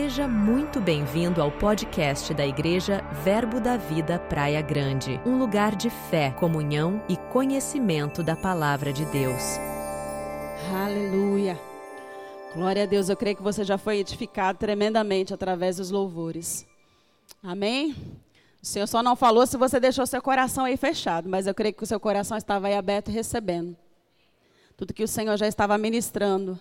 Seja muito bem-vindo ao podcast da Igreja Verbo da Vida Praia Grande, um lugar de fé, comunhão e conhecimento da palavra de Deus. Aleluia. Glória a Deus. Eu creio que você já foi edificado tremendamente através dos louvores. Amém? O Senhor só não falou se você deixou seu coração aí fechado, mas eu creio que o seu coração estava aí aberto e recebendo. Tudo que o Senhor já estava ministrando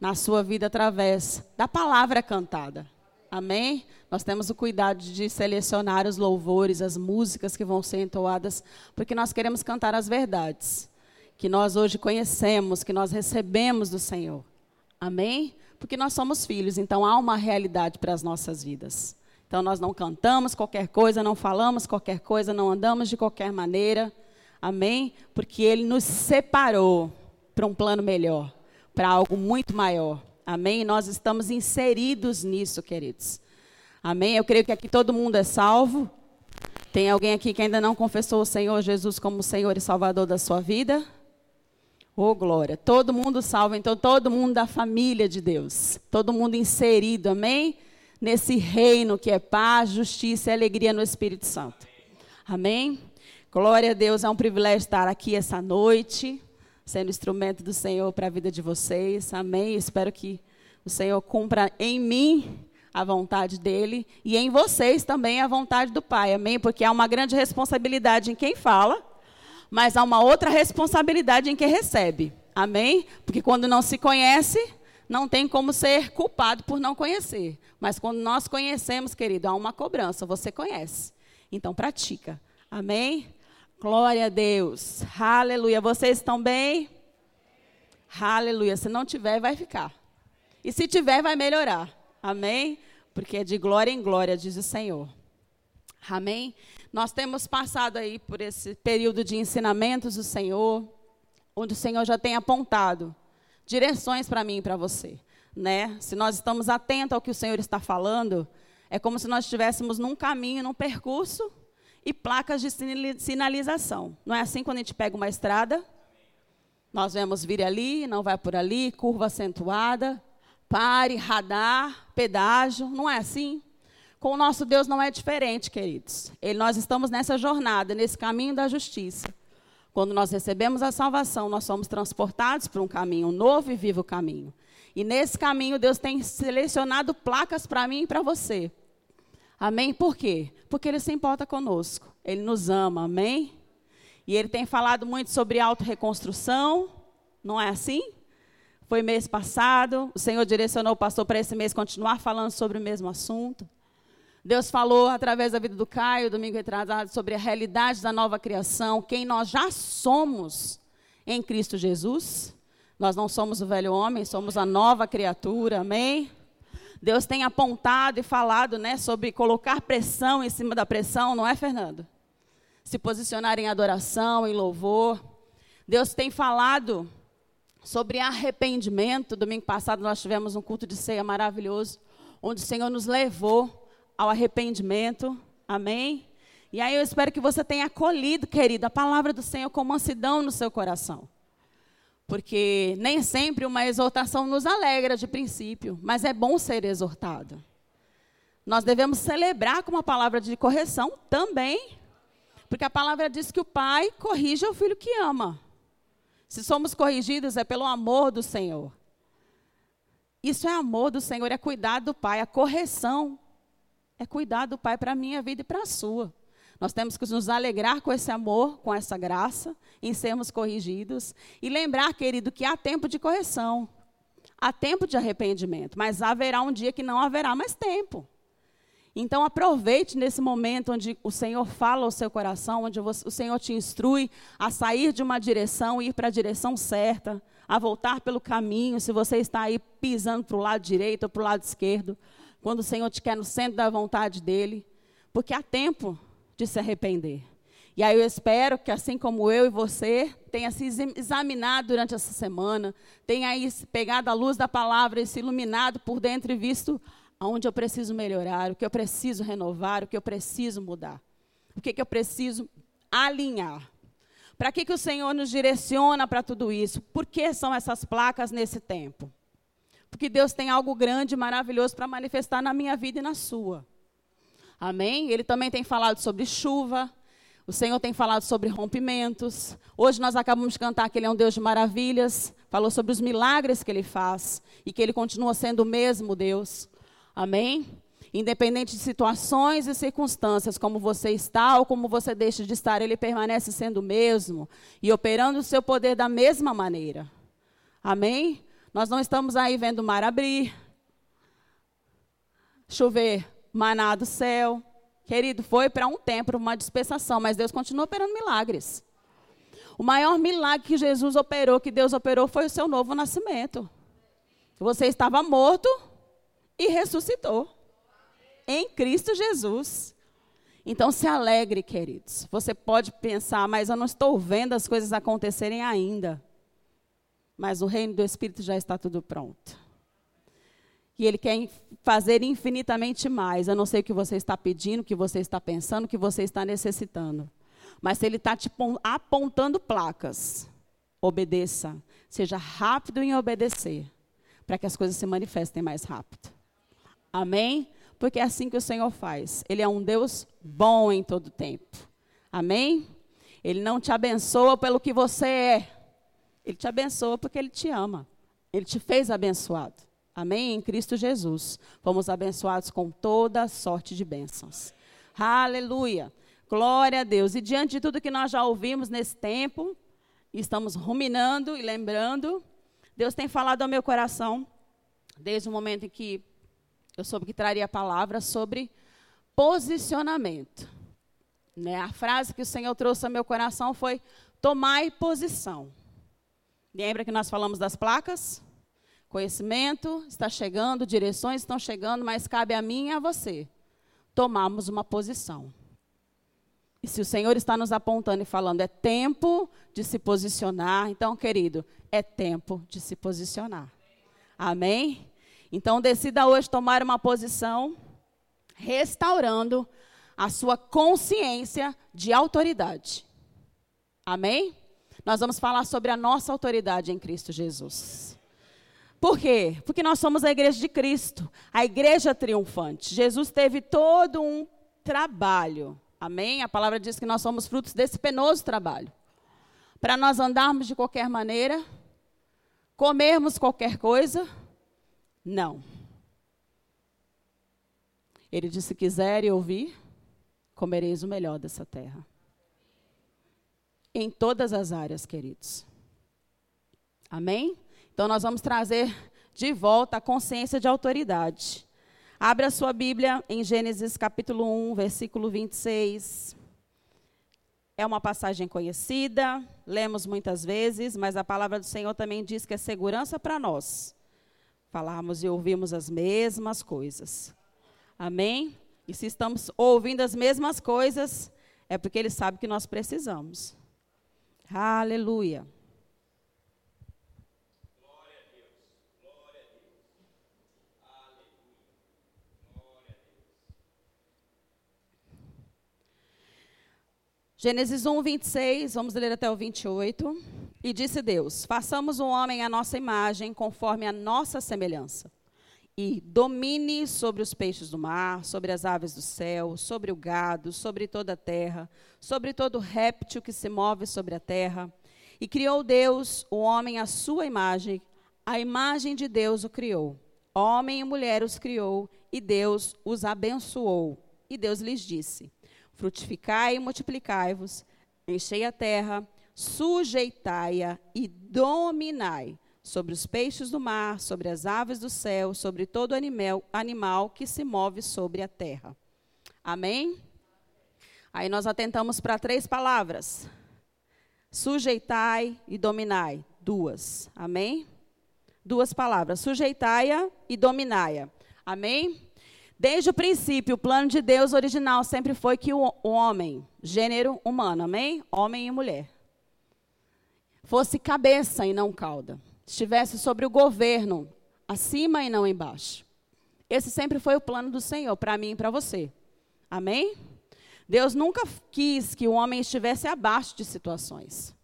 na sua vida através da palavra cantada. Amém? Nós temos o cuidado de selecionar os louvores, as músicas que vão ser entoadas, porque nós queremos cantar as verdades que nós hoje conhecemos, que nós recebemos do Senhor. Amém? Porque nós somos filhos, então há uma realidade para as nossas vidas. Então nós não cantamos qualquer coisa, não falamos qualquer coisa, não andamos de qualquer maneira. Amém? Porque Ele nos separou para um plano melhor para algo muito maior. Amém? Nós estamos inseridos nisso, queridos. Amém? Eu creio que aqui todo mundo é salvo. Tem alguém aqui que ainda não confessou o Senhor Jesus como Senhor e Salvador da sua vida? Oh, glória. Todo mundo salvo, então todo mundo da família de Deus. Todo mundo inserido, amém? Nesse reino que é paz, justiça e alegria no Espírito Santo. Amém? Glória a Deus, é um privilégio estar aqui essa noite sendo instrumento do Senhor para a vida de vocês. Amém. Espero que o Senhor cumpra em mim a vontade dele e em vocês também a vontade do Pai. Amém? Porque há uma grande responsabilidade em quem fala, mas há uma outra responsabilidade em quem recebe. Amém? Porque quando não se conhece, não tem como ser culpado por não conhecer. Mas quando nós conhecemos, querido, há uma cobrança. Você conhece. Então pratica. Amém? Glória a Deus. Aleluia. Vocês estão bem? Aleluia. Se não tiver, vai ficar. E se tiver, vai melhorar. Amém? Porque é de glória em glória, diz o Senhor. Amém? Nós temos passado aí por esse período de ensinamentos do Senhor, onde o Senhor já tem apontado direções para mim e para você. Né? Se nós estamos atentos ao que o Senhor está falando, é como se nós estivéssemos num caminho, num percurso, e placas de sinalização. Não é assim quando a gente pega uma estrada? Nós vemos vir ali, não vai por ali, curva acentuada, pare, radar, pedágio, não é assim? Com o nosso Deus não é diferente, queridos. Ele, nós estamos nessa jornada, nesse caminho da justiça. Quando nós recebemos a salvação, nós somos transportados para um caminho, um novo e vivo caminho. E nesse caminho, Deus tem selecionado placas para mim e para você. Amém? Por quê? Porque Ele se importa conosco. Ele nos ama, amém? E Ele tem falado muito sobre autorreconstrução, não é assim? Foi mês passado, o Senhor direcionou o pastor para esse mês continuar falando sobre o mesmo assunto. Deus falou através da vida do Caio, domingo retrasado, sobre a realidade da nova criação, quem nós já somos em Cristo Jesus. Nós não somos o velho homem, somos a nova criatura, amém? Deus tem apontado e falado né, sobre colocar pressão em cima da pressão, não é, Fernando? Se posicionar em adoração, em louvor. Deus tem falado sobre arrependimento. Domingo passado nós tivemos um culto de ceia maravilhoso, onde o Senhor nos levou ao arrependimento. Amém? E aí eu espero que você tenha acolhido, querido, a palavra do Senhor com mansidão no seu coração. Porque nem sempre uma exortação nos alegra de princípio, mas é bom ser exortado. Nós devemos celebrar com uma palavra de correção também, porque a palavra diz que o pai corrige o filho que ama. Se somos corrigidos é pelo amor do Senhor. Isso é amor do Senhor, é cuidar do pai. A correção é cuidar do pai para a minha vida e para a sua. Nós temos que nos alegrar com esse amor, com essa graça, em sermos corrigidos. E lembrar, querido, que há tempo de correção. Há tempo de arrependimento. Mas haverá um dia que não haverá mais tempo. Então aproveite nesse momento onde o Senhor fala ao seu coração, onde o Senhor te instrui a sair de uma direção e ir para a direção certa, a voltar pelo caminho, se você está aí pisando para o lado direito ou para o lado esquerdo, quando o Senhor te quer no centro da vontade dele, porque há tempo de se arrepender. E aí eu espero que, assim como eu e você, tenha se examinado durante essa semana, tenha pegado a luz da palavra e se iluminado por dentro e visto aonde eu preciso melhorar, o que eu preciso renovar, o que eu preciso mudar, o que, que eu preciso alinhar. Para que, que o Senhor nos direciona para tudo isso? Por que são essas placas nesse tempo? Porque Deus tem algo grande, maravilhoso para manifestar na minha vida e na sua. Amém? Ele também tem falado sobre chuva. O Senhor tem falado sobre rompimentos. Hoje nós acabamos de cantar que Ele é um Deus de maravilhas. Falou sobre os milagres que Ele faz. E que Ele continua sendo o mesmo Deus. Amém? Independente de situações e circunstâncias, como você está ou como você deixa de estar, Ele permanece sendo o mesmo e operando o seu poder da mesma maneira. Amém? Nós não estamos aí vendo o mar abrir, chover maná do céu. Querido, foi para um tempo, uma dispensação, mas Deus continua operando milagres. O maior milagre que Jesus operou, que Deus operou, foi o seu novo nascimento. Você estava morto e ressuscitou. Em Cristo Jesus. Então se alegre, queridos. Você pode pensar, mas eu não estou vendo as coisas acontecerem ainda. Mas o reino do Espírito já está tudo pronto que Ele quer fazer infinitamente mais. Eu não sei o que você está pedindo, o que você está pensando, o que você está necessitando. Mas se Ele está te apontando placas, obedeça. Seja rápido em obedecer, para que as coisas se manifestem mais rápido. Amém? Porque é assim que o Senhor faz. Ele é um Deus bom em todo tempo. Amém? Ele não te abençoa pelo que você é. Ele te abençoa porque Ele te ama. Ele te fez abençoado. Amém? Em Cristo Jesus. Fomos abençoados com toda sorte de bênçãos. Aleluia. Glória a Deus. E diante de tudo que nós já ouvimos nesse tempo, estamos ruminando e lembrando, Deus tem falado ao meu coração, desde o momento em que eu soube que traria a palavra sobre posicionamento. Né? A frase que o Senhor trouxe ao meu coração foi: tomai posição. Lembra que nós falamos das placas? Conhecimento está chegando, direções estão chegando, mas cabe a mim e a você tomarmos uma posição. E se o Senhor está nos apontando e falando, é tempo de se posicionar, então, querido, é tempo de se posicionar. Amém? Então, decida hoje tomar uma posição, restaurando a sua consciência de autoridade. Amém? Nós vamos falar sobre a nossa autoridade em Cristo Jesus. Por quê? Porque nós somos a igreja de Cristo, a igreja triunfante. Jesus teve todo um trabalho. Amém? A palavra diz que nós somos frutos desse penoso trabalho. Para nós andarmos de qualquer maneira, comermos qualquer coisa, não. Ele disse: se quiserem ouvir, comereis o melhor dessa terra. Em todas as áreas, queridos. Amém? Então, nós vamos trazer de volta a consciência de autoridade. Abra a sua Bíblia em Gênesis capítulo 1, versículo 26. É uma passagem conhecida, lemos muitas vezes, mas a palavra do Senhor também diz que é segurança para nós. Falarmos e ouvirmos as mesmas coisas. Amém? E se estamos ouvindo as mesmas coisas, é porque Ele sabe que nós precisamos. Aleluia. Gênesis 1, 26, vamos ler até o 28. E disse Deus: Façamos o homem à nossa imagem, conforme a nossa semelhança. E domine sobre os peixes do mar, sobre as aves do céu, sobre o gado, sobre toda a terra, sobre todo réptil que se move sobre a terra. E criou Deus o homem à sua imagem, a imagem de Deus o criou. Homem e mulher os criou, e Deus os abençoou. E Deus lhes disse: Frutificai e multiplicai-vos, enchei a terra, sujeitai-a e dominai sobre os peixes do mar, sobre as aves do céu, sobre todo animal, animal que se move sobre a terra. Amém? Aí nós atentamos para três palavras: sujeitai e dominai. Duas. Amém? Duas palavras: sujeitai-a e dominai-a. Amém? Desde o princípio, o plano de Deus original sempre foi que o homem, gênero humano, amém? Homem e mulher, fosse cabeça e não cauda. Estivesse sobre o governo, acima e não embaixo. Esse sempre foi o plano do Senhor, para mim e para você. Amém? Deus nunca quis que o homem estivesse abaixo de situações.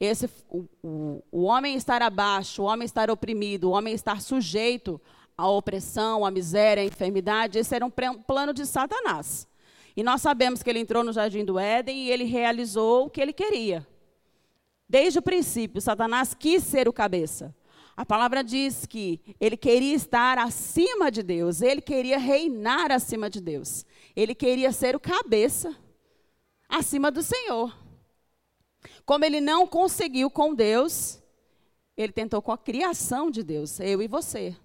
esse, o, o, o homem estar abaixo, o homem estar oprimido, o homem estar sujeito à opressão, à miséria, à enfermidade, esse era um plano de Satanás. E nós sabemos que ele entrou no jardim do Éden e ele realizou o que ele queria. Desde o princípio, Satanás quis ser o cabeça. A palavra diz que ele queria estar acima de Deus, ele queria reinar acima de Deus. Ele queria ser o cabeça acima do Senhor. Como ele não conseguiu com Deus, ele tentou com a criação de Deus, eu e você.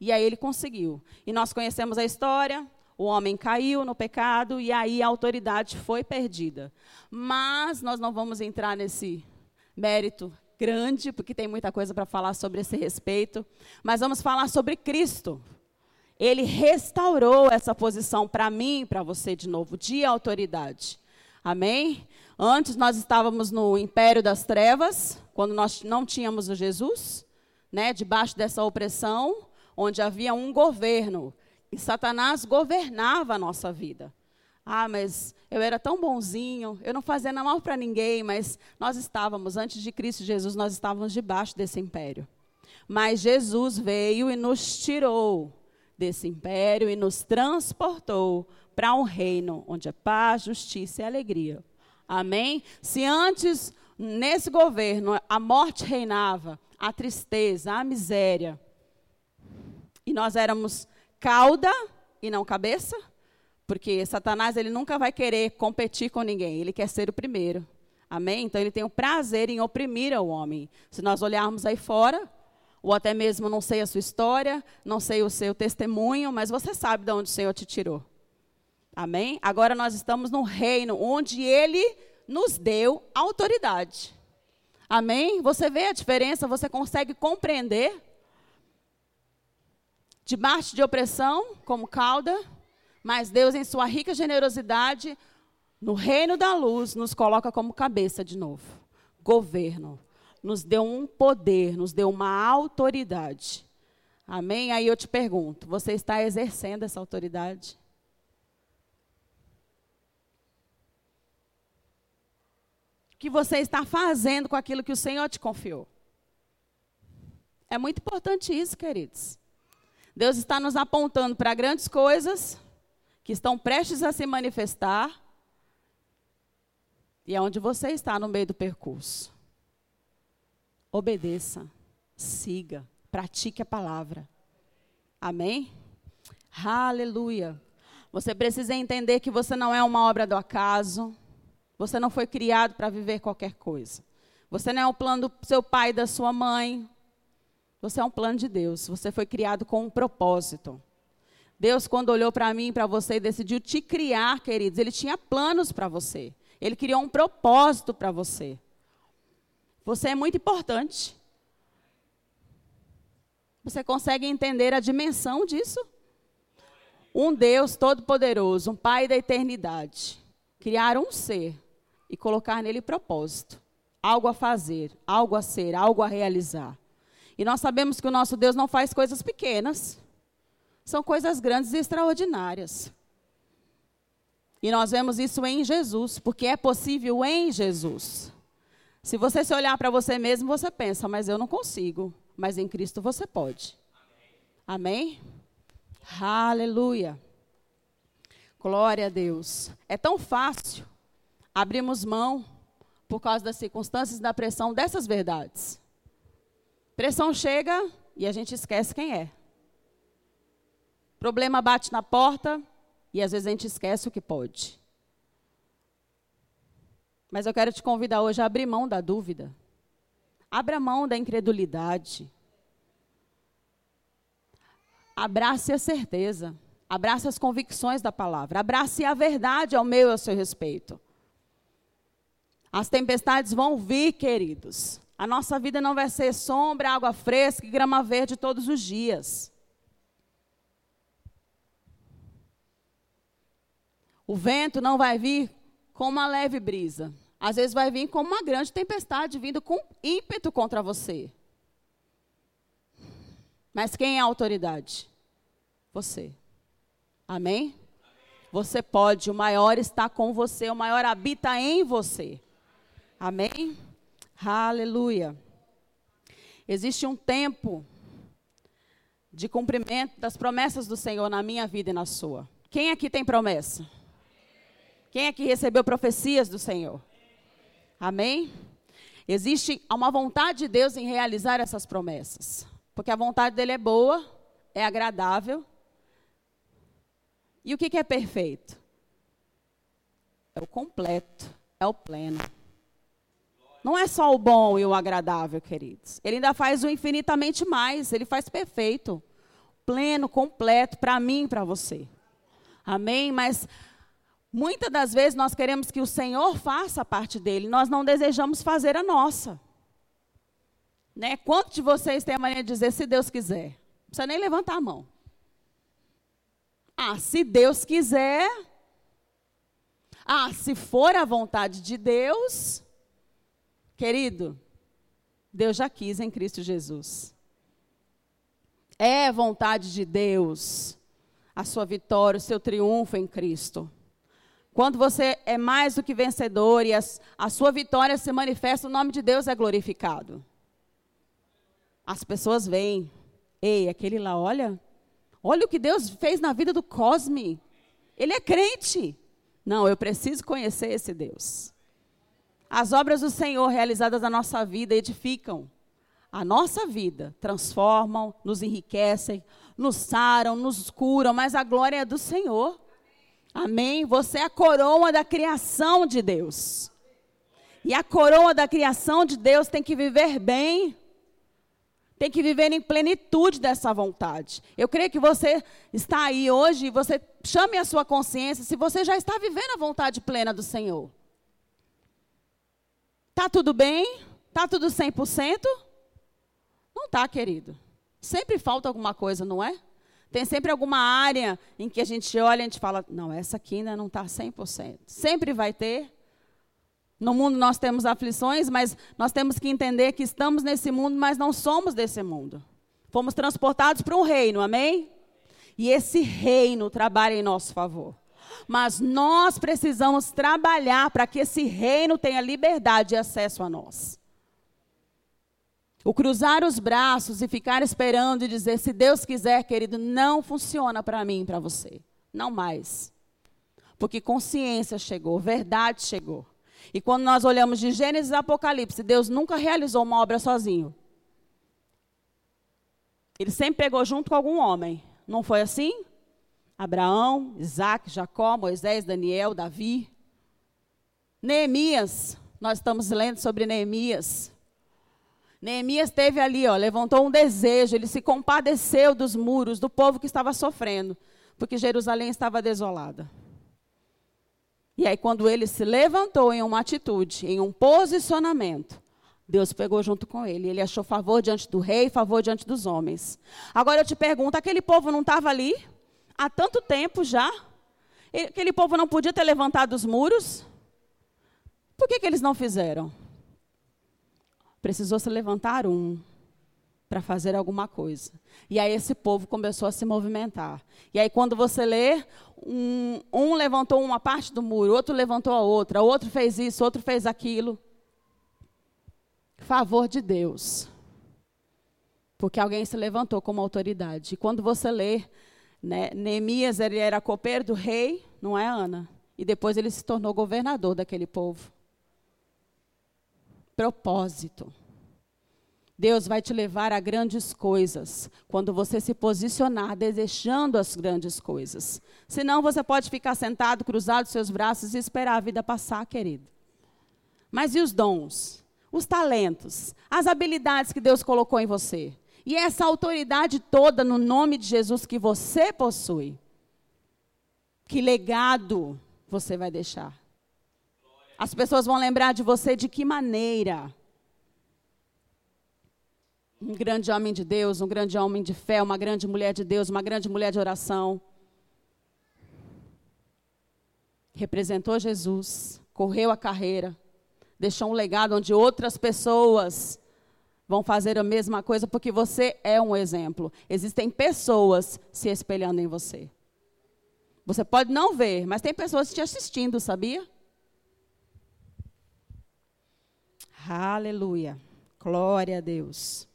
E aí ele conseguiu. E nós conhecemos a história, o homem caiu no pecado e aí a autoridade foi perdida. Mas nós não vamos entrar nesse mérito grande, porque tem muita coisa para falar sobre esse respeito, mas vamos falar sobre Cristo. Ele restaurou essa posição para mim para você de novo, de autoridade. Amém? Antes nós estávamos no império das trevas, quando nós não tínhamos o Jesus, né, debaixo dessa opressão, onde havia um governo, e Satanás governava a nossa vida. Ah, mas eu era tão bonzinho, eu não fazia nada mal para ninguém, mas nós estávamos, antes de Cristo Jesus, nós estávamos debaixo desse império. Mas Jesus veio e nos tirou desse império e nos transportou para um reino onde é paz, justiça e alegria. Amém? Se antes, nesse governo, a morte reinava, a tristeza, a miséria, e nós éramos cauda e não cabeça, porque Satanás ele nunca vai querer competir com ninguém, ele quer ser o primeiro. Amém? Então ele tem o prazer em oprimir o homem. Se nós olharmos aí fora, ou até mesmo não sei a sua história, não sei o seu testemunho, mas você sabe de onde o Senhor te tirou. Amém? Agora nós estamos num reino onde ele nos deu autoridade. Amém? Você vê a diferença, você consegue compreender? Debaixo de opressão, como cauda, mas Deus, em sua rica generosidade, no reino da luz, nos coloca como cabeça de novo. Governo. Nos deu um poder, nos deu uma autoridade. Amém? Aí eu te pergunto: você está exercendo essa autoridade? O que você está fazendo com aquilo que o Senhor te confiou? É muito importante isso, queridos. Deus está nos apontando para grandes coisas, que estão prestes a se manifestar, e é onde você está no meio do percurso. Obedeça, siga, pratique a palavra. Amém? Aleluia. Você precisa entender que você não é uma obra do acaso. Você não foi criado para viver qualquer coisa. Você não é o plano do seu pai e da sua mãe. Você é um plano de Deus. Você foi criado com um propósito. Deus, quando olhou para mim e para você e decidiu te criar, queridos, Ele tinha planos para você. Ele criou um propósito para você. Você é muito importante. Você consegue entender a dimensão disso? Um Deus todo-poderoso, um Pai da eternidade, criar um ser e colocar nele propósito, algo a fazer, algo a ser, algo a realizar. E nós sabemos que o nosso Deus não faz coisas pequenas são coisas grandes e extraordinárias. E nós vemos isso em Jesus, porque é possível em Jesus. Se você se olhar para você mesmo, você pensa, mas eu não consigo. Mas em Cristo você pode. Amém? Aleluia. Glória a Deus. É tão fácil abrirmos mão por causa das circunstâncias da pressão dessas verdades. Pressão chega e a gente esquece quem é. Problema bate na porta e às vezes a gente esquece o que pode. Mas eu quero te convidar hoje a abrir mão da dúvida. Abra mão da incredulidade. Abrace a certeza. Abrace as convicções da palavra. Abrace a verdade ao meu e ao seu respeito. As tempestades vão vir, queridos. A nossa vida não vai ser sombra, água fresca e grama verde todos os dias. O vento não vai vir com uma leve brisa. Às vezes vai vir com uma grande tempestade vindo com ímpeto contra você. Mas quem é a autoridade? Você. Amém? Você pode, o maior está com você, o maior habita em você. Amém? Aleluia. Existe um tempo de cumprimento das promessas do Senhor na minha vida e na sua. Quem aqui tem promessa? Quem aqui recebeu profecias do Senhor? Amém? Existe uma vontade de Deus em realizar essas promessas. Porque a vontade dele é boa, é agradável. E o que, que é perfeito? É o completo, é o pleno. Não é só o bom e o agradável, queridos. Ele ainda faz o infinitamente mais. Ele faz perfeito, pleno, completo para mim e para você. Amém? Mas muitas das vezes nós queremos que o Senhor faça a parte dele, nós não desejamos fazer a nossa. Né? Quantos de vocês têm a maneira de dizer, se Deus quiser? Não precisa nem levantar a mão. Ah, se Deus quiser. Ah, se for a vontade de Deus. Querido, Deus já quis em Cristo Jesus. É vontade de Deus a sua vitória, o seu triunfo em Cristo. Quando você é mais do que vencedor e a, a sua vitória se manifesta, o nome de Deus é glorificado. As pessoas veem, ei, aquele lá, olha, olha o que Deus fez na vida do Cosme. Ele é crente. Não, eu preciso conhecer esse Deus. As obras do Senhor realizadas na nossa vida edificam a nossa vida, transformam, nos enriquecem, nos saram, nos curam, mas a glória é do Senhor. Amém? Você é a coroa da criação de Deus. E a coroa da criação de Deus tem que viver bem. Tem que viver em plenitude dessa vontade. Eu creio que você está aí hoje e você chame a sua consciência se você já está vivendo a vontade plena do Senhor. Tá tudo bem? Tá tudo 100%? Não tá, querido. Sempre falta alguma coisa, não é? Tem sempre alguma área em que a gente olha e a gente fala, não, essa aqui ainda não está 100%. Sempre vai ter. No mundo nós temos aflições, mas nós temos que entender que estamos nesse mundo, mas não somos desse mundo. Fomos transportados para um reino, amém? E esse reino trabalha em nosso favor. Mas nós precisamos trabalhar para que esse reino tenha liberdade e acesso a nós. O cruzar os braços e ficar esperando e dizer, se Deus quiser, querido, não funciona para mim e para você. Não mais. Porque consciência chegou, verdade chegou. E quando nós olhamos de Gênesis a Apocalipse, Deus nunca realizou uma obra sozinho. Ele sempre pegou junto com algum homem. Não foi assim? Abraão, Isaac, Jacó, Moisés, Daniel, Davi. Neemias, nós estamos lendo sobre Neemias. Neemias teve ali, ó, levantou um desejo, ele se compadeceu dos muros, do povo que estava sofrendo, porque Jerusalém estava desolada. E aí, quando ele se levantou em uma atitude, em um posicionamento, Deus pegou junto com ele. Ele achou favor diante do rei, favor diante dos homens. Agora eu te pergunto: aquele povo não estava ali há tanto tempo já? Aquele povo não podia ter levantado os muros? Por que, que eles não fizeram? precisou se levantar um para fazer alguma coisa. E aí esse povo começou a se movimentar. E aí quando você lê, um, um levantou uma parte do muro, outro levantou a outra, outro fez isso, outro fez aquilo. Favor de Deus. Porque alguém se levantou como autoridade. E quando você lê, né, Neemias ele era copeiro do rei, não é Ana? E depois ele se tornou governador daquele povo propósito. Deus vai te levar a grandes coisas quando você se posicionar desejando as grandes coisas. Senão você pode ficar sentado, cruzado seus braços e esperar a vida passar, querido. Mas e os dons? Os talentos, as habilidades que Deus colocou em você? E essa autoridade toda no nome de Jesus que você possui? Que legado você vai deixar? As pessoas vão lembrar de você de que maneira? Um grande homem de Deus, um grande homem de fé, uma grande mulher de Deus, uma grande mulher de oração. Representou Jesus, correu a carreira, deixou um legado onde outras pessoas vão fazer a mesma coisa, porque você é um exemplo. Existem pessoas se espelhando em você. Você pode não ver, mas tem pessoas te assistindo, sabia? Aleluia. Glória a Deus.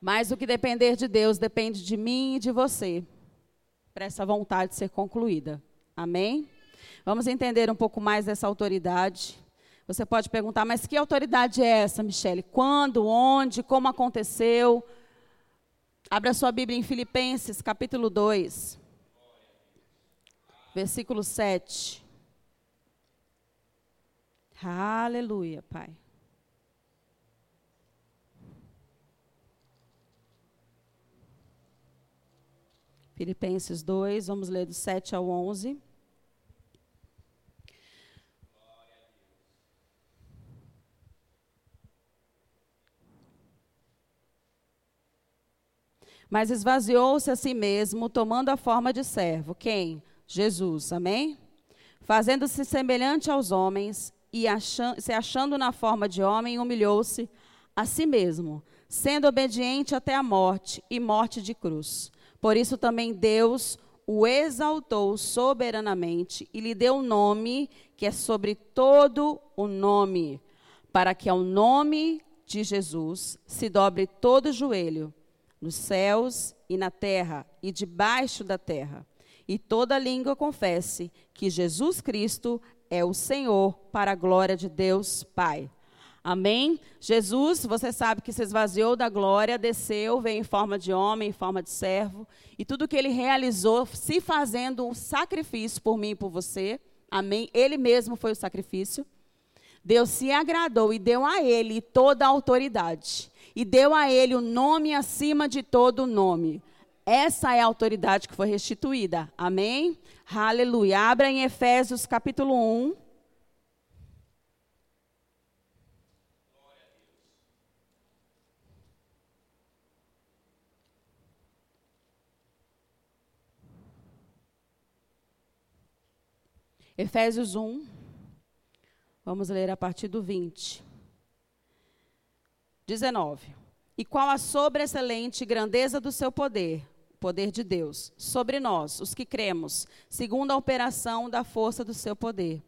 Mas o que depender de Deus depende de mim e de você, para essa vontade ser concluída. Amém? Vamos entender um pouco mais dessa autoridade. Você pode perguntar, mas que autoridade é essa, Michele? Quando, onde, como aconteceu? Abra sua Bíblia em Filipenses, capítulo 2, versículo 7. Aleluia, Pai. Filipenses 2, vamos ler do 7 ao 11. Mas esvaziou-se a si mesmo, tomando a forma de servo. Quem? Jesus, amém? Fazendo-se semelhante aos homens e achando, se achando na forma de homem, humilhou-se a si mesmo, sendo obediente até a morte e morte de cruz. Por isso também Deus o exaltou soberanamente e lhe deu um nome que é sobre todo o nome, para que ao nome de Jesus se dobre todo o joelho, nos céus e na terra e debaixo da terra, e toda língua confesse que Jesus Cristo é o Senhor, para a glória de Deus Pai. Amém? Jesus, você sabe que se esvaziou da glória, desceu, veio em forma de homem, em forma de servo, e tudo que ele realizou, se fazendo um sacrifício por mim e por você. Amém? Ele mesmo foi o sacrifício. Deus se agradou e deu a ele toda a autoridade. E deu a ele o nome acima de todo nome. Essa é a autoridade que foi restituída. Amém? Aleluia. Abra em Efésios capítulo 1. Efésios 1, vamos ler a partir do 20. 19. E qual a sobreexcelente grandeza do seu poder, poder de Deus, sobre nós, os que cremos, segundo a operação da força do seu poder,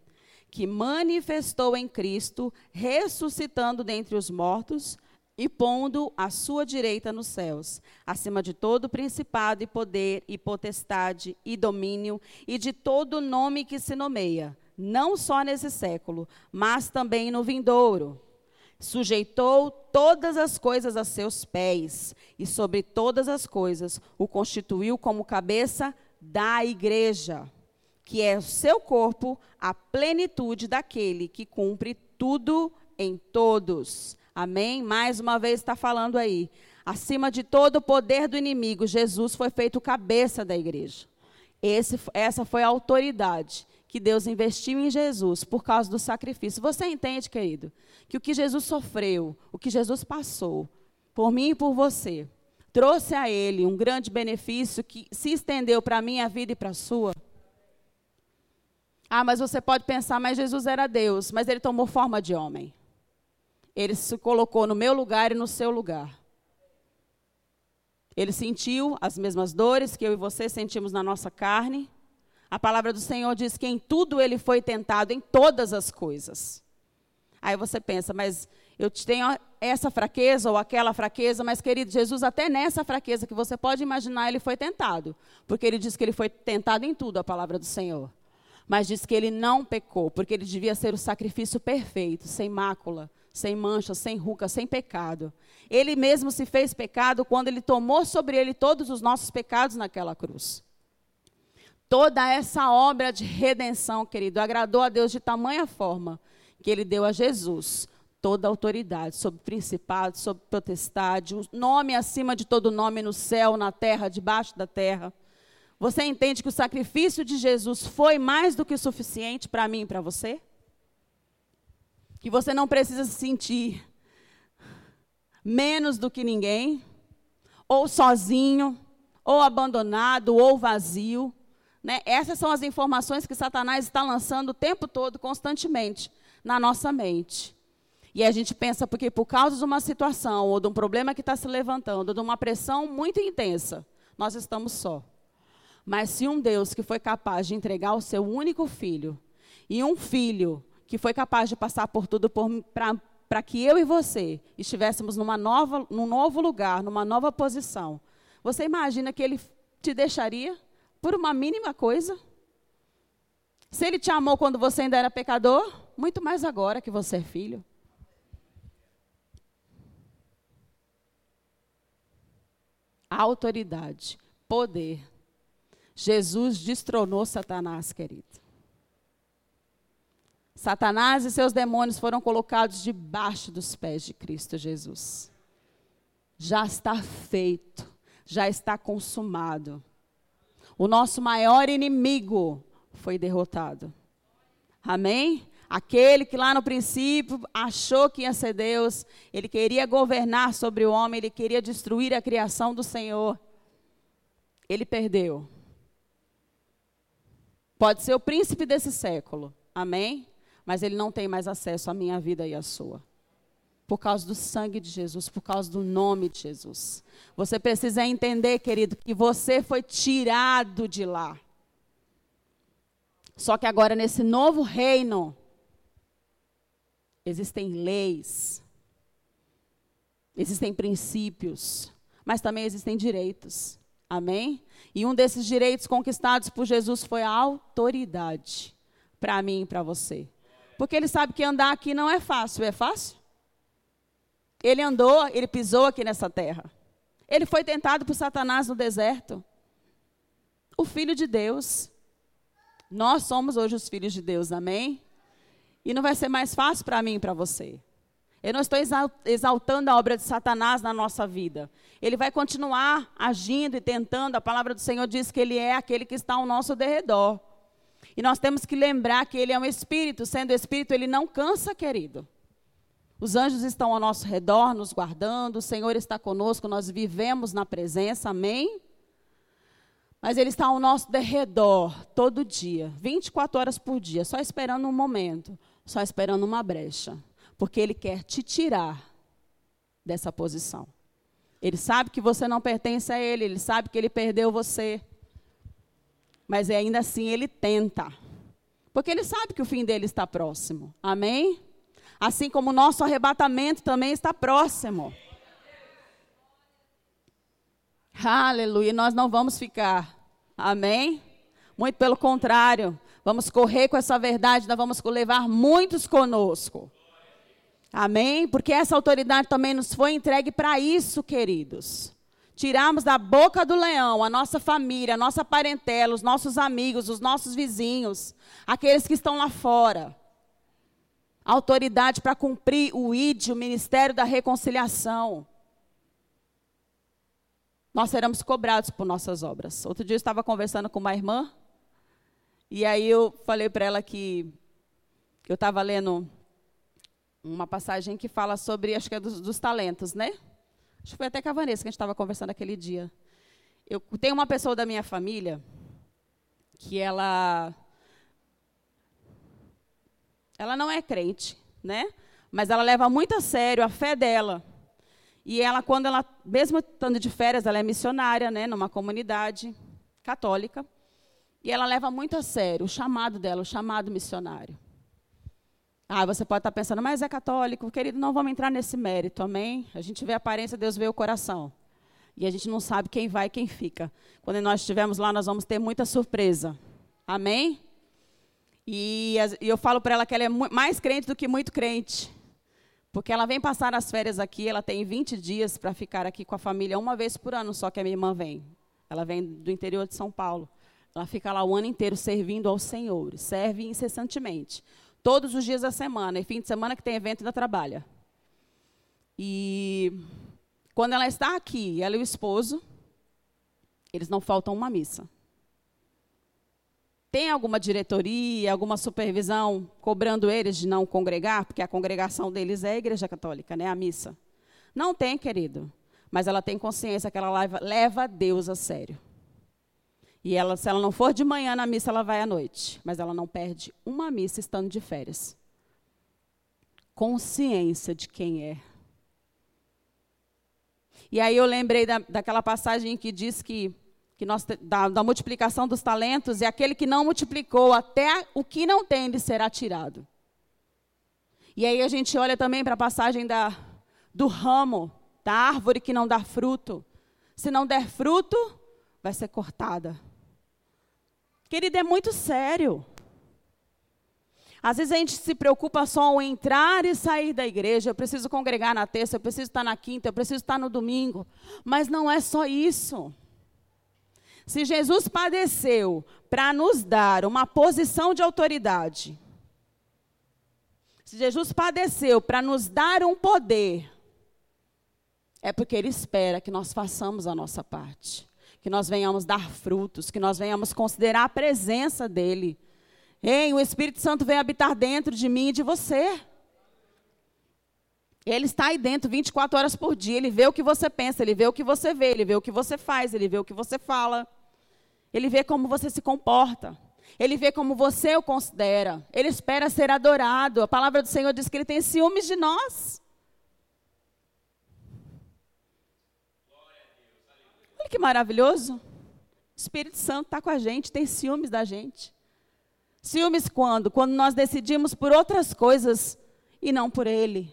que manifestou em Cristo, ressuscitando dentre os mortos, e pondo à sua direita nos céus, acima de todo principado e poder e potestade e domínio e de todo nome que se nomeia, não só nesse século, mas também no vindouro. Sujeitou todas as coisas a seus pés e sobre todas as coisas o constituiu como cabeça da igreja, que é o seu corpo, a plenitude daquele que cumpre tudo em todos. Amém? Mais uma vez está falando aí. Acima de todo o poder do inimigo, Jesus foi feito cabeça da igreja. Esse, essa foi a autoridade que Deus investiu em Jesus por causa do sacrifício. Você entende, querido, que o que Jesus sofreu, o que Jesus passou, por mim e por você, trouxe a Ele um grande benefício que se estendeu para a minha vida e para a sua? Ah, mas você pode pensar, mas Jesus era Deus, mas ele tomou forma de homem. Ele se colocou no meu lugar e no seu lugar. Ele sentiu as mesmas dores que eu e você sentimos na nossa carne. A palavra do Senhor diz que em tudo ele foi tentado, em todas as coisas. Aí você pensa, mas eu tenho essa fraqueza ou aquela fraqueza, mas querido Jesus, até nessa fraqueza que você pode imaginar, ele foi tentado. Porque ele diz que ele foi tentado em tudo, a palavra do Senhor. Mas diz que ele não pecou, porque ele devia ser o sacrifício perfeito, sem mácula, sem mancha, sem ruca, sem pecado. Ele mesmo se fez pecado quando ele tomou sobre ele todos os nossos pecados naquela cruz. Toda essa obra de redenção, querido, agradou a Deus de tamanha forma que ele deu a Jesus toda a autoridade sobre principado, sobre potestade, o nome acima de todo nome no céu, na terra, debaixo da terra. Você entende que o sacrifício de Jesus foi mais do que suficiente para mim e para você? que você não precisa se sentir menos do que ninguém, ou sozinho, ou abandonado, ou vazio. Né? Essas são as informações que Satanás está lançando o tempo todo, constantemente, na nossa mente. E a gente pensa, porque por causa de uma situação, ou de um problema que está se levantando, de uma pressão muito intensa, nós estamos só. Mas se um Deus que foi capaz de entregar o seu único filho, e um filho que foi capaz de passar por tudo para que eu e você estivéssemos numa nova, num novo lugar, numa nova posição, você imagina que ele te deixaria por uma mínima coisa? Se ele te amou quando você ainda era pecador, muito mais agora que você é filho. Autoridade, poder. Jesus destronou Satanás, querido. Satanás e seus demônios foram colocados debaixo dos pés de Cristo Jesus. Já está feito, já está consumado. O nosso maior inimigo foi derrotado. Amém? Aquele que lá no princípio achou que ia ser Deus, ele queria governar sobre o homem, ele queria destruir a criação do Senhor. Ele perdeu. Pode ser o príncipe desse século, amém? Mas ele não tem mais acesso à minha vida e à sua. Por causa do sangue de Jesus, por causa do nome de Jesus. Você precisa entender, querido, que você foi tirado de lá. Só que agora, nesse novo reino, existem leis, existem princípios, mas também existem direitos. Amém? E um desses direitos conquistados por Jesus foi a autoridade para mim e para você. Porque ele sabe que andar aqui não é fácil, é fácil? Ele andou, ele pisou aqui nessa terra. Ele foi tentado por Satanás no deserto. O filho de Deus. Nós somos hoje os filhos de Deus, amém? E não vai ser mais fácil para mim e para você. Eu não estou exaltando a obra de Satanás na nossa vida. Ele vai continuar agindo e tentando. A palavra do Senhor diz que ele é aquele que está ao nosso derredor. E nós temos que lembrar que ele é um espírito. Sendo espírito, ele não cansa, querido. Os anjos estão ao nosso redor, nos guardando. O Senhor está conosco. Nós vivemos na presença. Amém? Mas Ele está ao nosso derredor todo dia, 24 horas por dia, só esperando um momento, só esperando uma brecha. Porque Ele quer te tirar dessa posição. Ele sabe que você não pertence a Ele, Ele sabe que Ele perdeu você. Mas ainda assim Ele tenta. Porque Ele sabe que o fim dele está próximo. Amém? Assim como o nosso arrebatamento também está próximo. Aleluia. Nós não vamos ficar. Amém? Muito pelo contrário. Vamos correr com essa verdade, nós vamos levar muitos conosco. Amém? Porque essa autoridade também nos foi entregue para isso, queridos. Tirarmos da boca do leão a nossa família, a nossa parentela, os nossos amigos, os nossos vizinhos, aqueles que estão lá fora. Autoridade para cumprir o ID, o ministério da reconciliação nós seremos cobrados por nossas obras. Outro dia eu estava conversando com uma irmã, e aí eu falei para ela que eu estava lendo uma passagem que fala sobre, acho que é dos, dos talentos, né? Acho que foi até com a Vanessa que a gente estava conversando aquele dia. Eu tenho uma pessoa da minha família que ela ela não é crente, né? Mas ela leva muito a sério a fé dela. E ela, quando ela, mesmo estando de férias, ela é missionária, né, numa comunidade católica. E ela leva muito a sério o chamado dela, o chamado missionário. Ah, você pode estar pensando, mas é católico, querido, não vamos entrar nesse mérito, amém? A gente vê a aparência, Deus vê o coração. E a gente não sabe quem vai e quem fica. Quando nós estivermos lá, nós vamos ter muita surpresa. Amém? E, eu falo para ela que ela é mais crente do que muito crente. Porque ela vem passar as férias aqui, ela tem 20 dias para ficar aqui com a família uma vez por ano, só que a minha irmã vem. Ela vem do interior de São Paulo. Ela fica lá o ano inteiro servindo ao Senhor, serve incessantemente. Todos os dias da semana, e fim de semana que tem evento ainda trabalha. E quando ela está aqui, ela e o esposo, eles não faltam uma missa. Tem alguma diretoria, alguma supervisão cobrando eles de não congregar? Porque a congregação deles é a igreja católica, né? A missa. Não tem, querido. Mas ela tem consciência que ela leva, Deus a sério. E ela, se ela não for de manhã na missa, ela vai à noite. Mas ela não perde uma missa estando de férias. Consciência de quem é. E aí eu lembrei da, daquela passagem que diz que que nós, da, da multiplicação dos talentos, e aquele que não multiplicou, até o que não tem lhe será tirado. E aí a gente olha também para a passagem da, do ramo, da árvore que não dá fruto. Se não der fruto, vai ser cortada. Querido, é muito sério. Às vezes a gente se preocupa só ao entrar e sair da igreja. Eu preciso congregar na terça, eu preciso estar na quinta, eu preciso estar no domingo. Mas não é só isso. Se Jesus padeceu para nos dar uma posição de autoridade, se Jesus padeceu para nos dar um poder, é porque Ele espera que nós façamos a nossa parte, que nós venhamos dar frutos, que nós venhamos considerar a presença dEle Ei, o Espírito Santo vem habitar dentro de mim e de você. Ele está aí dentro 24 horas por dia. Ele vê o que você pensa, ele vê o que você vê, ele vê o que você faz, ele vê o que você fala. Ele vê como você se comporta. Ele vê como você o considera. Ele espera ser adorado. A palavra do Senhor diz que ele tem ciúmes de nós. Olha que maravilhoso. O Espírito Santo está com a gente, tem ciúmes da gente. Ciúmes quando? Quando nós decidimos por outras coisas e não por Ele.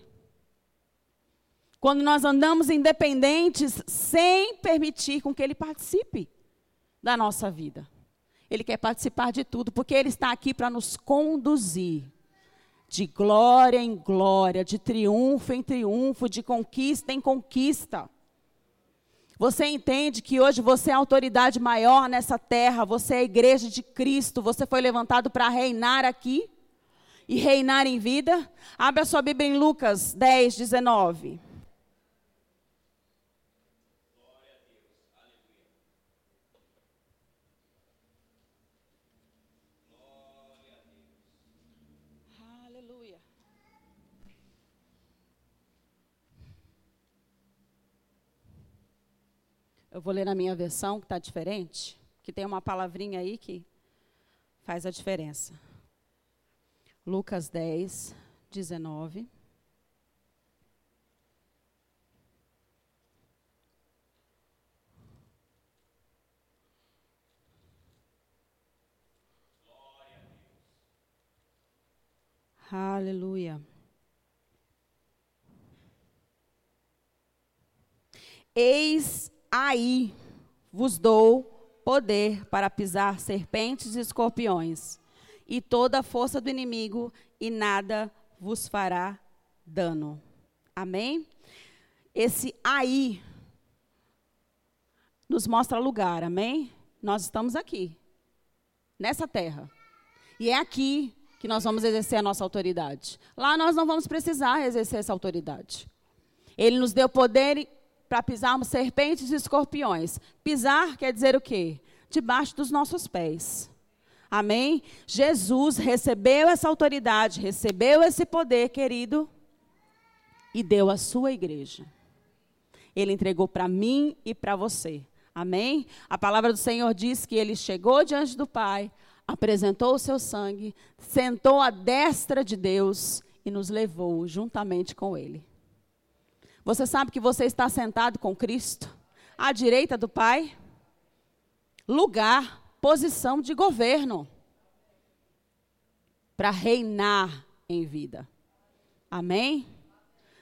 Quando nós andamos independentes sem permitir com que Ele participe da nossa vida. Ele quer participar de tudo, porque Ele está aqui para nos conduzir de glória em glória, de triunfo em triunfo, de conquista em conquista. Você entende que hoje você é a autoridade maior nessa terra, você é a igreja de Cristo, você foi levantado para reinar aqui e reinar em vida? Abra sua Bíblia em Lucas 10, 19. Eu vou ler na minha versão, que está diferente, que tem uma palavrinha aí que faz a diferença. Lucas 10, 19. Aleluia. Eis aí vos dou poder para pisar serpentes e escorpiões, e toda a força do inimigo, e nada vos fará dano. Amém? Esse aí nos mostra lugar, amém? Nós estamos aqui, nessa terra. E é aqui que nós vamos exercer a nossa autoridade. Lá nós não vamos precisar exercer essa autoridade. Ele nos deu poder para pisarmos serpentes e escorpiões. Pisar quer dizer o quê? Debaixo dos nossos pés. Amém? Jesus recebeu essa autoridade, recebeu esse poder, querido, e deu à sua igreja. Ele entregou para mim e para você. Amém? A palavra do Senhor diz que ele chegou diante do Pai, apresentou o seu sangue, sentou à destra de Deus e nos levou juntamente com ele. Você sabe que você está sentado com Cristo, à direita do Pai? Lugar, posição de governo para reinar em vida. Amém?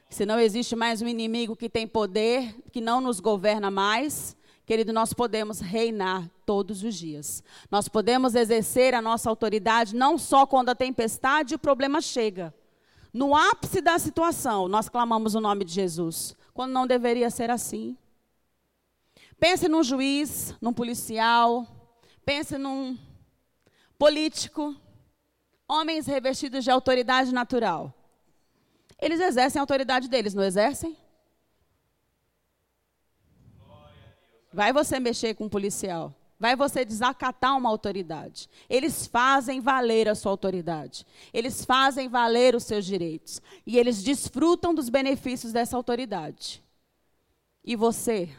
Se não existe mais um inimigo que tem poder, que não nos governa mais, querido, nós podemos reinar todos os dias. Nós podemos exercer a nossa autoridade não só quando a tempestade e o problema chega no ápice da situação, nós clamamos o nome de Jesus, quando não deveria ser assim. Pense num juiz, num policial, pense num político, homens revestidos de autoridade natural. Eles exercem a autoridade deles, não exercem? Vai você mexer com um policial. Vai você desacatar uma autoridade. Eles fazem valer a sua autoridade. Eles fazem valer os seus direitos. E eles desfrutam dos benefícios dessa autoridade. E você?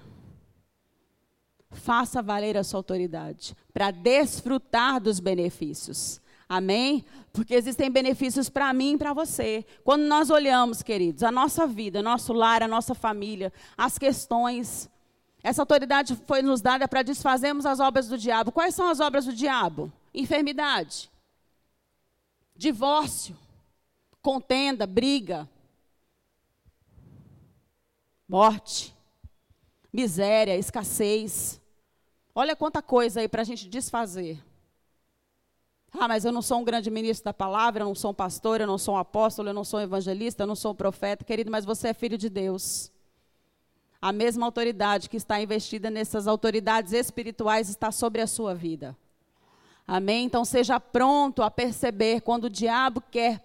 Faça valer a sua autoridade para desfrutar dos benefícios. Amém? Porque existem benefícios para mim e para você. Quando nós olhamos, queridos, a nossa vida, nosso lar, a nossa família, as questões Essa autoridade foi nos dada para desfazermos as obras do diabo. Quais são as obras do diabo? Enfermidade, divórcio, contenda, briga, morte, miséria, escassez. Olha quanta coisa aí para a gente desfazer. Ah, mas eu não sou um grande ministro da palavra, eu não sou um pastor, eu não sou um apóstolo, eu não sou um evangelista, eu não sou um profeta, querido, mas você é filho de Deus. A mesma autoridade que está investida nessas autoridades espirituais está sobre a sua vida. Amém? Então seja pronto a perceber quando o diabo quer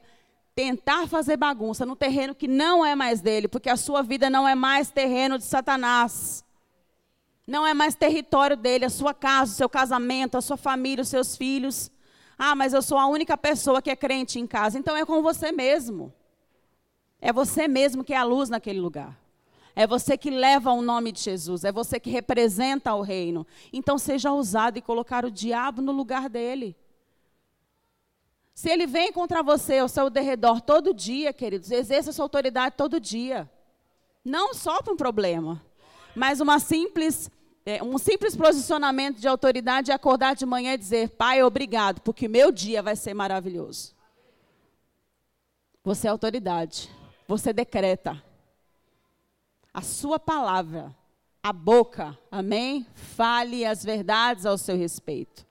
tentar fazer bagunça no terreno que não é mais dele, porque a sua vida não é mais terreno de Satanás. Não é mais território dele, a sua casa, o seu casamento, a sua família, os seus filhos. Ah, mas eu sou a única pessoa que é crente em casa. Então é com você mesmo. É você mesmo que é a luz naquele lugar. É você que leva o nome de Jesus. É você que representa o reino. Então seja ousado e colocar o diabo no lugar dele. Se ele vem contra você ao seu derredor todo dia, queridos, exerça sua autoridade todo dia. Não só para um problema, mas uma simples é, um simples posicionamento de autoridade é acordar de manhã e dizer: Pai, obrigado, porque meu dia vai ser maravilhoso. Você é autoridade. Você decreta. A sua palavra, a boca, amém? Fale as verdades ao seu respeito.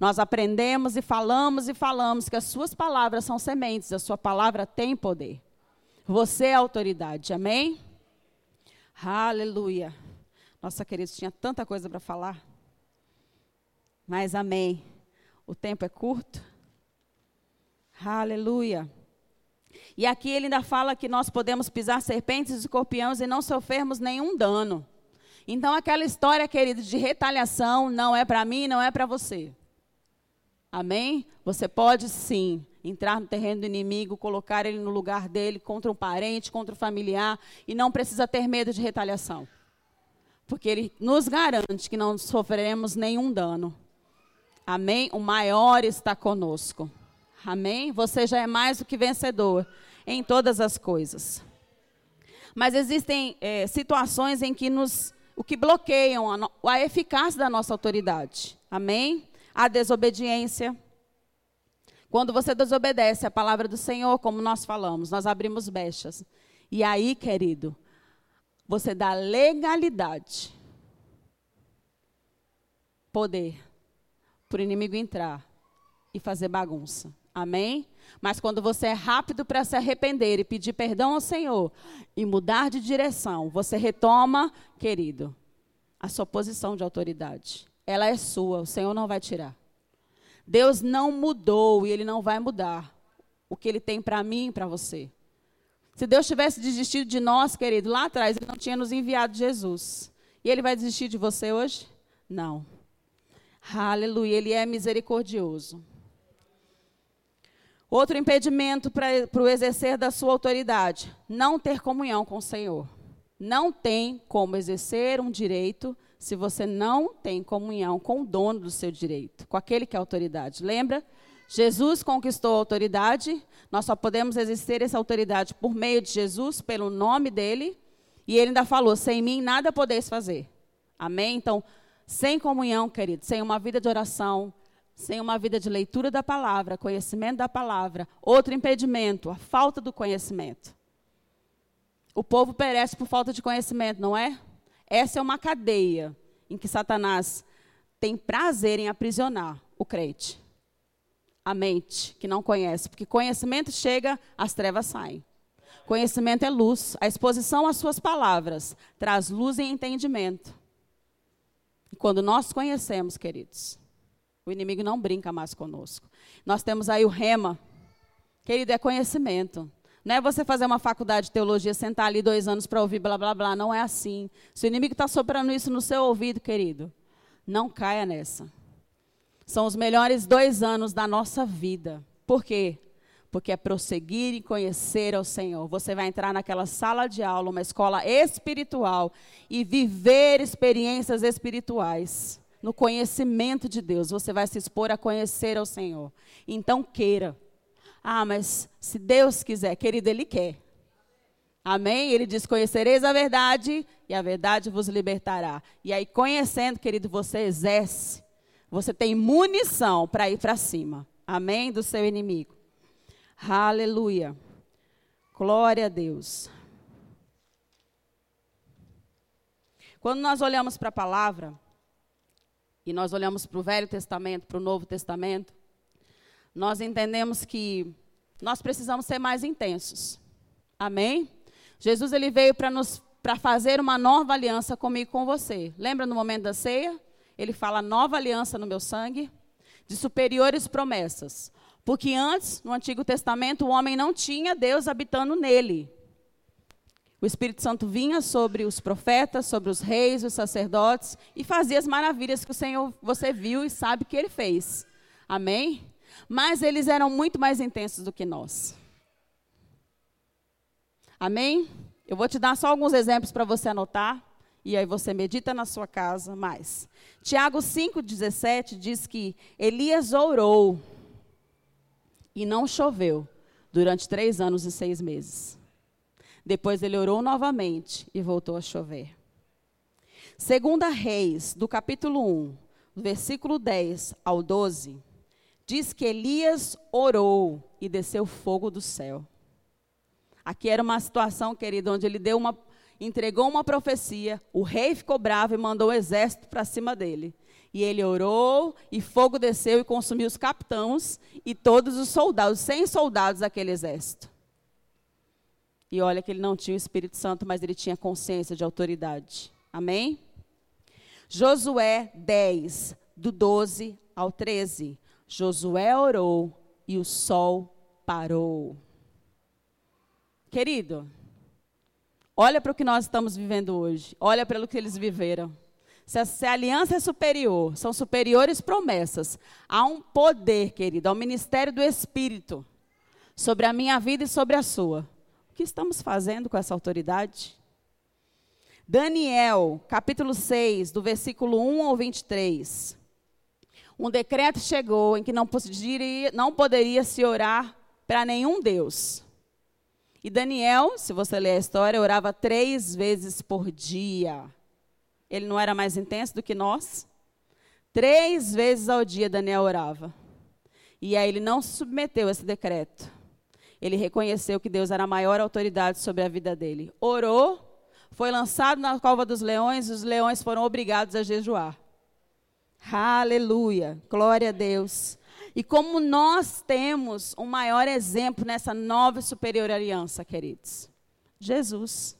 Nós aprendemos e falamos e falamos que as suas palavras são sementes, a sua palavra tem poder. Você é autoridade, amém? Aleluia. Nossa, queridos, tinha tanta coisa para falar. Mas amém. O tempo é curto. Aleluia. E aqui ele ainda fala que nós podemos pisar serpentes e escorpiões e não sofrermos nenhum dano. Então, aquela história, querido, de retaliação não é para mim, não é para você. Amém? Você pode sim entrar no terreno do inimigo, colocar ele no lugar dele contra um parente, contra um familiar, e não precisa ter medo de retaliação porque Ele nos garante que não sofreremos nenhum dano. Amém? O maior está conosco. Amém? Você já é mais do que vencedor em todas as coisas. Mas existem é, situações em que nos, o que bloqueiam a, a eficácia da nossa autoridade. Amém? A desobediência. Quando você desobedece a palavra do Senhor, como nós falamos, nós abrimos brechas. E aí, querido, você dá legalidade, poder, para o inimigo entrar e fazer bagunça. Amém? Mas quando você é rápido para se arrepender e pedir perdão ao Senhor e mudar de direção, você retoma, querido, a sua posição de autoridade. Ela é sua, o Senhor não vai tirar. Deus não mudou e Ele não vai mudar o que Ele tem para mim e para você. Se Deus tivesse desistido de nós, querido, lá atrás, Ele não tinha nos enviado Jesus. E Ele vai desistir de você hoje? Não. Aleluia, Ele é misericordioso. Outro impedimento para o exercer da sua autoridade: não ter comunhão com o Senhor. Não tem como exercer um direito se você não tem comunhão com o dono do seu direito, com aquele que é autoridade. Lembra? Jesus conquistou a autoridade, nós só podemos exercer essa autoridade por meio de Jesus, pelo nome dele. E ele ainda falou: sem mim nada podeis fazer. Amém? Então, sem comunhão, querido, sem uma vida de oração, sem uma vida de leitura da palavra, conhecimento da palavra, outro impedimento, a falta do conhecimento. O povo perece por falta de conhecimento, não é? Essa é uma cadeia em que Satanás tem prazer em aprisionar o crente a mente que não conhece, porque conhecimento chega, as trevas saem. Conhecimento é luz. A exposição às suas palavras traz luz e entendimento. E quando nós conhecemos, queridos, o inimigo não brinca mais conosco. Nós temos aí o rema. Querido, é conhecimento. Não é você fazer uma faculdade de teologia, sentar ali dois anos para ouvir blá blá blá. Não é assim. Se o inimigo está soprando isso no seu ouvido, querido, não caia nessa. São os melhores dois anos da nossa vida. Por quê? Porque é prosseguir e conhecer ao Senhor. Você vai entrar naquela sala de aula, uma escola espiritual, e viver experiências espirituais. No conhecimento de Deus, você vai se expor a conhecer ao Senhor. Então, queira. Ah, mas se Deus quiser, querido, Ele quer. Amém? Ele diz: Conhecereis a verdade e a verdade vos libertará. E aí, conhecendo, querido, você exerce. Você tem munição para ir para cima. Amém? Do seu inimigo. Aleluia. Glória a Deus. Quando nós olhamos para a palavra, e nós olhamos para o Velho Testamento, para o Novo Testamento, nós entendemos que nós precisamos ser mais intensos. Amém? Jesus ele veio para nos para fazer uma nova aliança comigo com você. Lembra no momento da ceia? Ele fala nova aliança no meu sangue, de superiores promessas. Porque antes, no Antigo Testamento, o homem não tinha Deus habitando nele. O Espírito Santo vinha sobre os profetas, sobre os reis, os sacerdotes e fazia as maravilhas que o Senhor você viu e sabe que ele fez. Amém? Mas eles eram muito mais intensos do que nós. Amém? Eu vou te dar só alguns exemplos para você anotar. E aí você medita na sua casa mais. Tiago 5,17 diz que Elias orou e não choveu durante três anos e seis meses. Depois ele orou novamente e voltou a chover. Segunda Reis, do capítulo 1, versículo 10 ao 12, diz que Elias orou e desceu fogo do céu. Aqui era uma situação, querido, onde ele deu uma, entregou uma profecia, o rei ficou bravo e mandou o exército para cima dele. E ele orou, e fogo desceu e consumiu os capitãos e todos os soldados, 100 soldados daquele exército. E olha que ele não tinha o Espírito Santo, mas ele tinha consciência de autoridade. Amém? Josué 10, do 12 ao 13. Josué orou e o sol parou. Querido, olha para o que nós estamos vivendo hoje. Olha para o que eles viveram. Se a, se a, aliança é superior, são superiores promessas. Há um poder, querido, ao ministério do Espírito sobre a minha vida e sobre a sua. Que estamos fazendo com essa autoridade? Daniel, capítulo 6, do versículo 1 ao 23. Um decreto chegou em que não, poderia, não poderia se orar para nenhum Deus. E Daniel, se você ler a história, orava três vezes por dia. Ele não era mais intenso do que nós? Três vezes ao dia Daniel orava. E aí ele não submeteu esse decreto. Ele reconheceu que Deus era a maior autoridade sobre a vida dele. Orou, foi lançado na cova dos leões, os leões foram obrigados a jejuar. Aleluia, glória a Deus. E como nós temos um maior exemplo nessa nova e superior aliança, queridos? Jesus.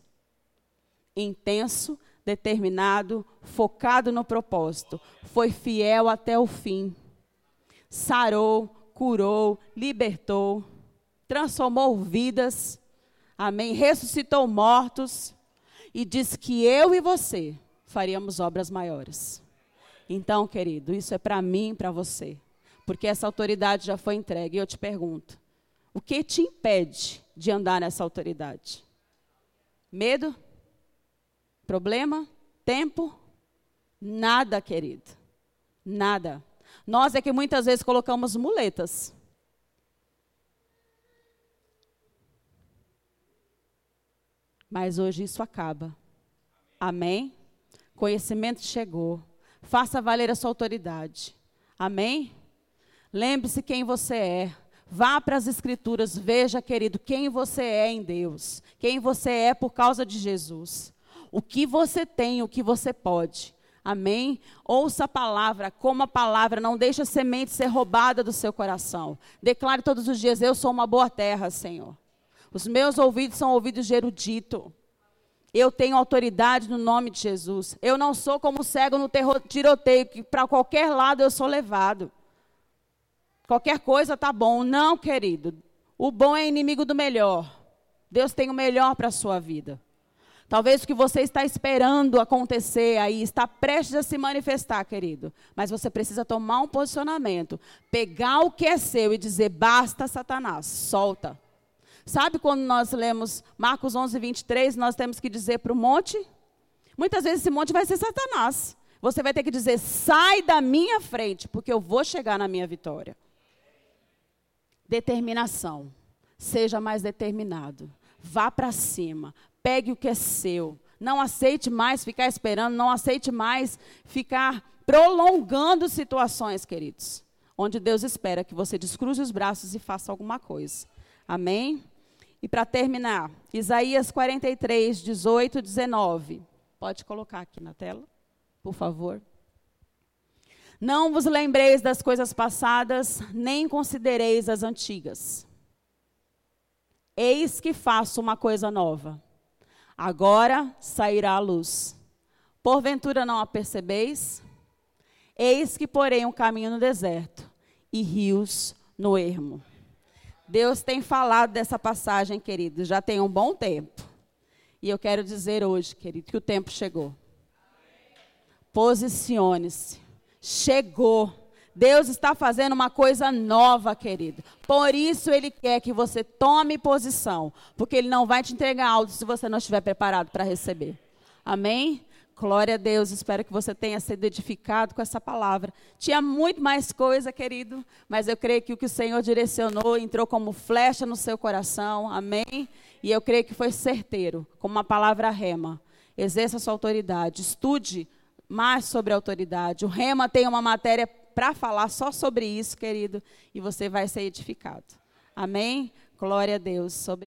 Intenso, determinado, focado no propósito. Foi fiel até o fim. Sarou, curou, libertou, transformou vidas. Amém. Ressuscitou mortos. E disse que eu e você faríamos obras maiores. Então, querido, isso é para mim e para você porque essa autoridade já foi entregue. E eu te pergunto: o que te impede de andar nessa autoridade? Medo? Problema? Tempo? Nada, querido. Nada. Nós é que muitas vezes colocamos muletas. Mas hoje isso acaba. Amém? Conhecimento chegou. Faça valer a sua autoridade. Amém? Lembre-se quem você é. Vá para as Escrituras, veja, querido, quem você é em Deus, quem você é por causa de Jesus, o que você tem, o que você pode. Amém? Ouça a palavra, coma a palavra, não deixe a semente ser roubada do seu coração. Declare todos os dias: Eu sou uma boa terra, Senhor. Os meus ouvidos são ouvidos de erudito. Eu tenho autoridade no nome de Jesus. Eu não sou como cego no tiroteio, que para qualquer lado eu sou levado. Qualquer coisa tá bom. Não, querido. O bom é inimigo do melhor. Deus tem o melhor para a sua vida. Talvez o que você está esperando acontecer aí está prestes a se manifestar, querido. Mas você precisa tomar um posicionamento, pegar o que é seu e dizer: basta, Satanás, solta. Sabe quando nós lemos Marcos 11, 23, nós temos que dizer para o monte? Muitas vezes esse monte vai ser Satanás. Você vai ter que dizer: sai da minha frente, porque eu vou chegar na minha vitória. Determinação. Seja mais determinado. Vá para cima. Pegue o que é seu. Não aceite mais ficar esperando, não aceite mais ficar prolongando situações, queridos. Onde Deus espera que você descruze os braços e faça alguma coisa. Amém? E para terminar, Isaías 43, 18, 19. Pode colocar aqui na tela, por favor. Não vos lembreis das coisas passadas, nem considereis as antigas. Eis que faço uma coisa nova. Agora sairá a luz. Porventura não a percebeis? Eis que porei um caminho no deserto e rios no ermo. Deus tem falado dessa passagem, querido, já tem um bom tempo. E eu quero dizer hoje, querido, que o tempo chegou. Posicione-se. Chegou. Deus está fazendo uma coisa nova, querido. Por isso Ele quer que você tome posição. Porque Ele não vai te entregar algo se você não estiver preparado para receber. Amém? Glória a Deus, espero que você tenha sido edificado com essa palavra. Tinha muito mais coisa, querido, mas eu creio que o que o Senhor direcionou entrou como flecha no seu coração, amém? E eu creio que foi certeiro, como uma palavra rema. Exerça sua autoridade, estude mais sobre a autoridade. O rema tem uma matéria para falar só sobre isso, querido, e você vai ser edificado. Amém? Glória a Deus. Sobre